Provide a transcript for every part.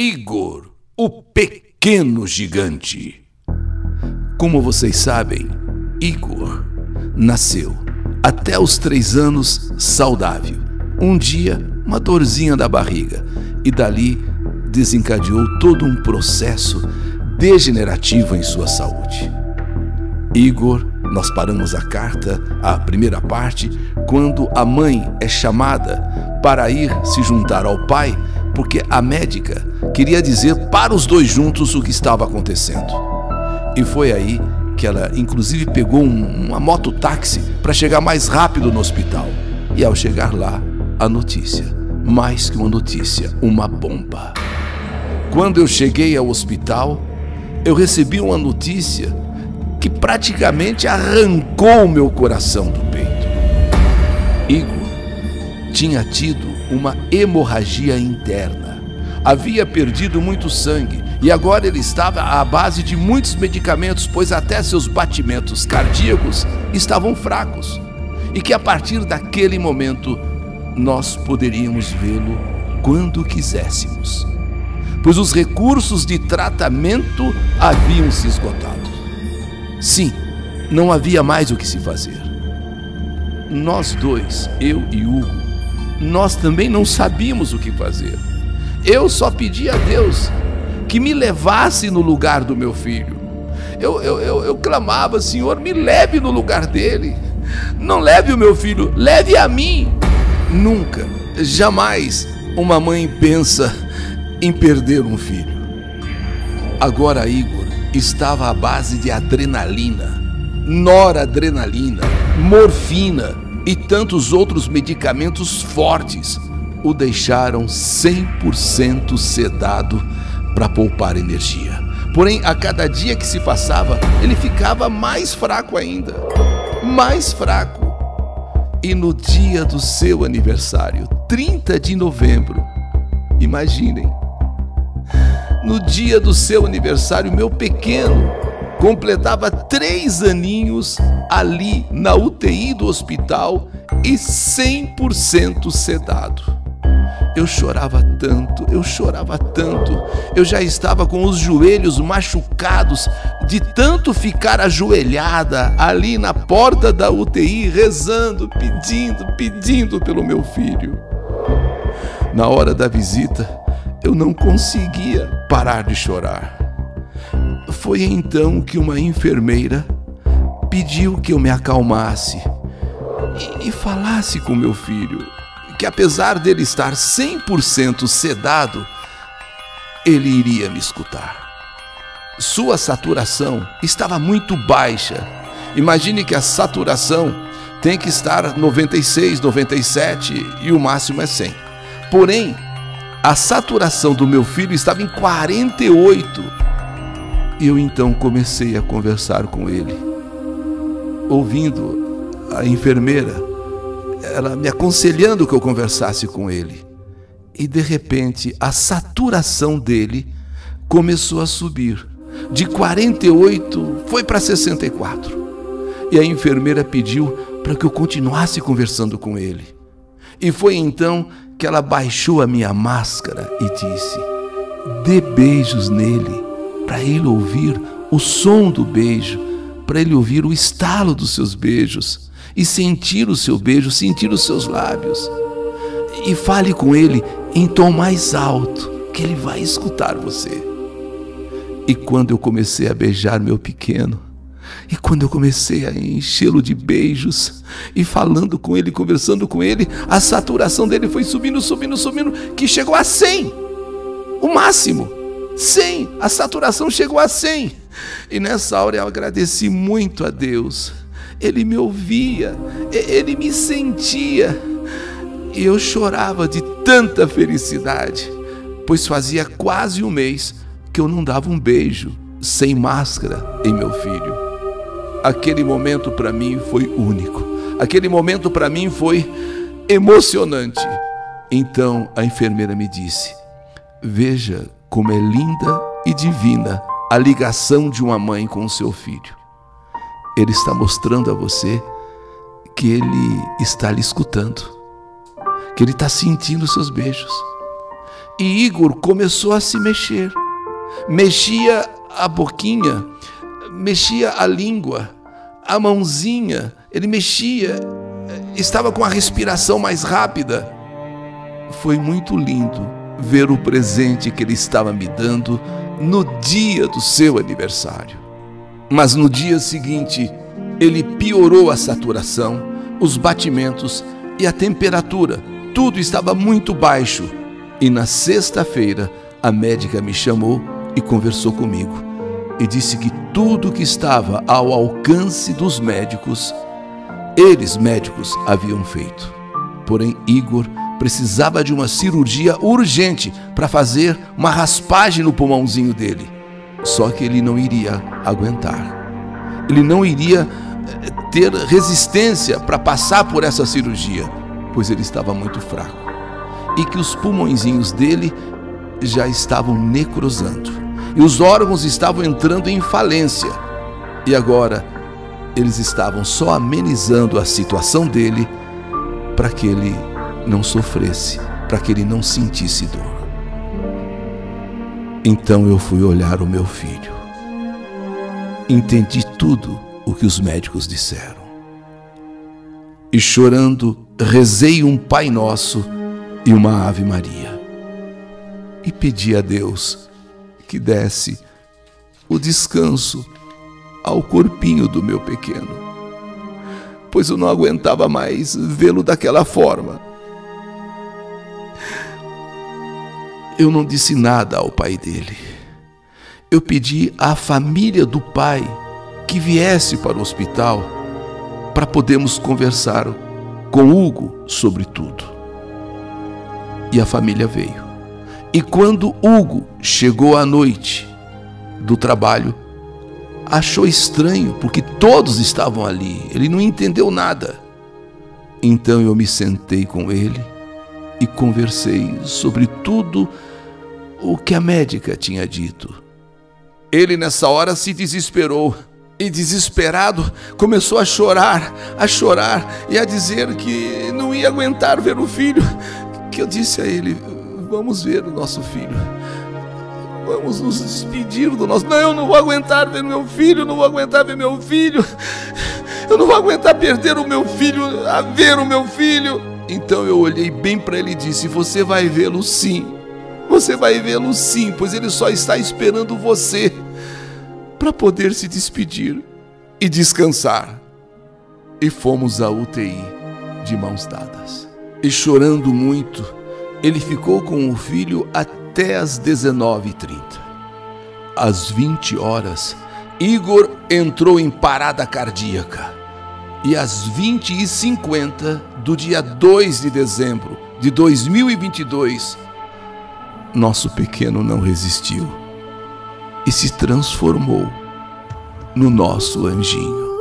Igor, o pequeno gigante. Como vocês sabem, Igor nasceu até os três anos saudável. Um dia, uma dorzinha da barriga e dali desencadeou todo um processo degenerativo em sua saúde. Igor, nós paramos a carta, a primeira parte, quando a mãe é chamada para ir se juntar ao pai, porque a médica queria dizer para os dois juntos o que estava acontecendo. E foi aí que ela, inclusive, pegou um, uma mototáxi para chegar mais rápido no hospital. E ao chegar lá, a notícia, mais que uma notícia, uma bomba. Quando eu cheguei ao hospital, eu recebi uma notícia que praticamente arrancou o meu coração do peito. Igor tinha tido uma hemorragia interna. Havia perdido muito sangue e agora ele estava à base de muitos medicamentos, pois até seus batimentos cardíacos estavam fracos. E que a partir daquele momento nós poderíamos vê-lo quando quiséssemos, pois os recursos de tratamento haviam se esgotado. Sim, não havia mais o que se fazer. Nós dois, eu e Hugo, nós também não sabíamos o que fazer. Eu só pedi a Deus que me levasse no lugar do meu filho. Eu, eu, eu, eu clamava, Senhor, me leve no lugar dele. Não leve o meu filho, leve a mim. Nunca, jamais uma mãe pensa em perder um filho. Agora, Igor estava à base de adrenalina, noradrenalina, morfina e tantos outros medicamentos fortes o deixaram 100% sedado para poupar energia. Porém, a cada dia que se passava, ele ficava mais fraco ainda. Mais fraco. E no dia do seu aniversário, 30 de novembro, imaginem, no dia do seu aniversário, meu pequeno completava três aninhos ali na UTI do hospital e 100% sedado. Eu chorava tanto, eu chorava tanto. Eu já estava com os joelhos machucados de tanto ficar ajoelhada ali na porta da UTI, rezando, pedindo, pedindo pelo meu filho. Na hora da visita, eu não conseguia parar de chorar. Foi então que uma enfermeira pediu que eu me acalmasse e, e falasse com meu filho que apesar dele estar 100% sedado, ele iria me escutar. Sua saturação estava muito baixa. Imagine que a saturação tem que estar 96, 97 e o máximo é 100. Porém, a saturação do meu filho estava em 48. Eu então comecei a conversar com ele, ouvindo a enfermeira ela me aconselhando que eu conversasse com ele. E de repente a saturação dele começou a subir. De 48 foi para 64. E a enfermeira pediu para que eu continuasse conversando com ele. E foi então que ela baixou a minha máscara e disse: Dê beijos nele, para ele ouvir o som do beijo, para ele ouvir o estalo dos seus beijos e sentir o seu beijo, sentir os seus lábios. E fale com ele em tom mais alto, que ele vai escutar você. E quando eu comecei a beijar meu pequeno, e quando eu comecei a enchê-lo de beijos e falando com ele, conversando com ele, a saturação dele foi subindo, subindo, subindo, que chegou a 100. O máximo. 100. A saturação chegou a 100. E nessa hora eu agradeci muito a Deus ele me ouvia, ele me sentia. E eu chorava de tanta felicidade, pois fazia quase um mês que eu não dava um beijo sem máscara em meu filho. Aquele momento para mim foi único. Aquele momento para mim foi emocionante. Então a enfermeira me disse: Veja como é linda e divina a ligação de uma mãe com o seu filho. Ele está mostrando a você que Ele está lhe escutando, que Ele está sentindo seus beijos. E Igor começou a se mexer. Mexia a boquinha, mexia a língua, a mãozinha, ele mexia, estava com a respiração mais rápida. Foi muito lindo ver o presente que ele estava me dando no dia do seu aniversário. Mas no dia seguinte, ele piorou a saturação, os batimentos e a temperatura. Tudo estava muito baixo. E na sexta-feira, a médica me chamou e conversou comigo e disse que tudo que estava ao alcance dos médicos, eles médicos haviam feito. Porém, Igor precisava de uma cirurgia urgente para fazer uma raspagem no pulmãozinho dele. Só que ele não iria aguentar. Ele não iria eh, ter resistência para passar por essa cirurgia, pois ele estava muito fraco. E que os pulmõezinhos dele já estavam necrosando. E os órgãos estavam entrando em falência. E agora eles estavam só amenizando a situação dele para que ele não sofresse, para que ele não sentisse dor. Então eu fui olhar o meu filho. Entendi tudo o que os médicos disseram. E chorando, rezei um Pai Nosso e uma Ave Maria. E pedi a Deus que desse o descanso ao corpinho do meu pequeno, pois eu não aguentava mais vê-lo daquela forma. Eu não disse nada ao pai dele. Eu pedi à família do pai que viesse para o hospital para podermos conversar com Hugo sobre tudo. E a família veio. E quando Hugo chegou à noite do trabalho, achou estranho, porque todos estavam ali, ele não entendeu nada. Então eu me sentei com ele e conversei sobre tudo o que a médica tinha dito. Ele nessa hora se desesperou e, desesperado, começou a chorar, a chorar e a dizer que não ia aguentar ver o filho. Que eu disse a ele: Vamos ver o nosso filho. Vamos nos despedir do nosso. Não, eu não vou aguentar ver meu filho, não vou aguentar ver meu filho. Eu não vou aguentar perder o meu filho, a ver o meu filho. Então eu olhei bem para ele e disse: Você vai vê-lo sim. Você vai vê-lo sim, pois ele só está esperando você para poder se despedir e descansar. E fomos à UTI de mãos dadas. E chorando muito, ele ficou com o filho até às 19h30. Às 20 horas, Igor entrou em parada cardíaca. E às 20h50 do dia 2 de dezembro de 2022, nosso pequeno não resistiu e se transformou no nosso anjinho.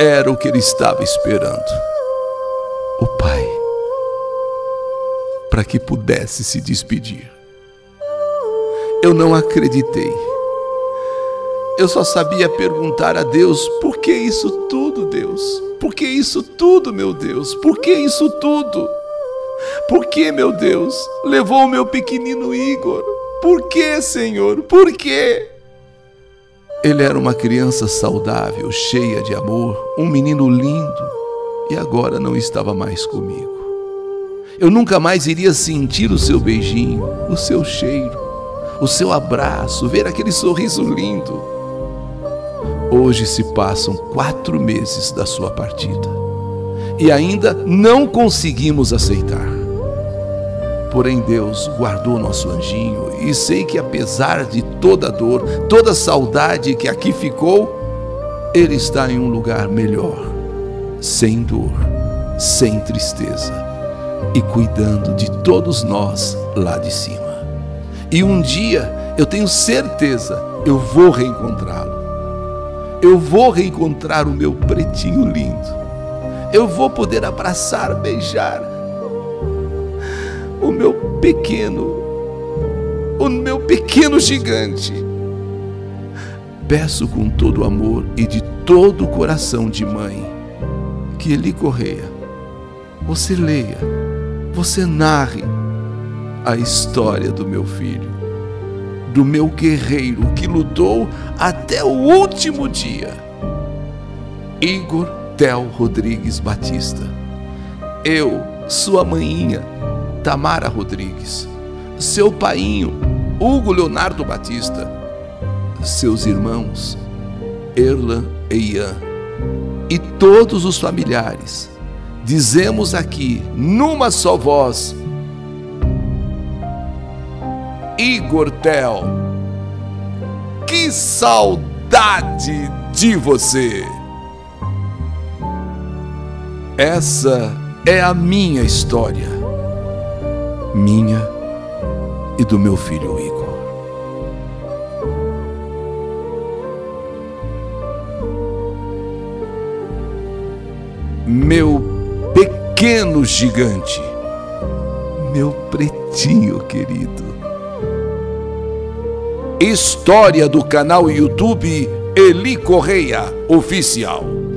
Era o que ele estava esperando. O pai, para que pudesse se despedir. Eu não acreditei. Eu só sabia perguntar a Deus: por que isso tudo, Deus? Por que isso tudo, meu Deus? Por que isso tudo? Por que, meu Deus, levou o meu pequenino Igor? Por que, Senhor? Por que? Ele era uma criança saudável, cheia de amor, um menino lindo, e agora não estava mais comigo. Eu nunca mais iria sentir o seu beijinho, o seu cheiro, o seu abraço, ver aquele sorriso lindo. Hoje se passam quatro meses da sua partida e ainda não conseguimos aceitar. Porém, Deus guardou nosso anjinho e sei que, apesar de toda dor, toda saudade que aqui ficou, ele está em um lugar melhor, sem dor, sem tristeza e cuidando de todos nós lá de cima. E um dia, eu tenho certeza, eu vou reencontrá-lo. Eu vou reencontrar o meu pretinho lindo. Eu vou poder abraçar, beijar o meu pequeno, o meu pequeno gigante. Peço com todo amor e de todo o coração de mãe que Eli Correia, você leia, você narre a história do meu filho, do meu guerreiro que lutou até o último dia. Igor Tel Rodrigues Batista. Eu, sua maninha, Tamara Rodrigues. Seu painho, Hugo Leonardo Batista. Seus irmãos, Erlan e Ian. E todos os familiares. Dizemos aqui, numa só voz, Igor Tel. Que saudade de você! Essa é a minha história, minha e do meu filho Igor. Meu pequeno gigante, meu pretinho querido. História do canal YouTube Eli Correia Oficial.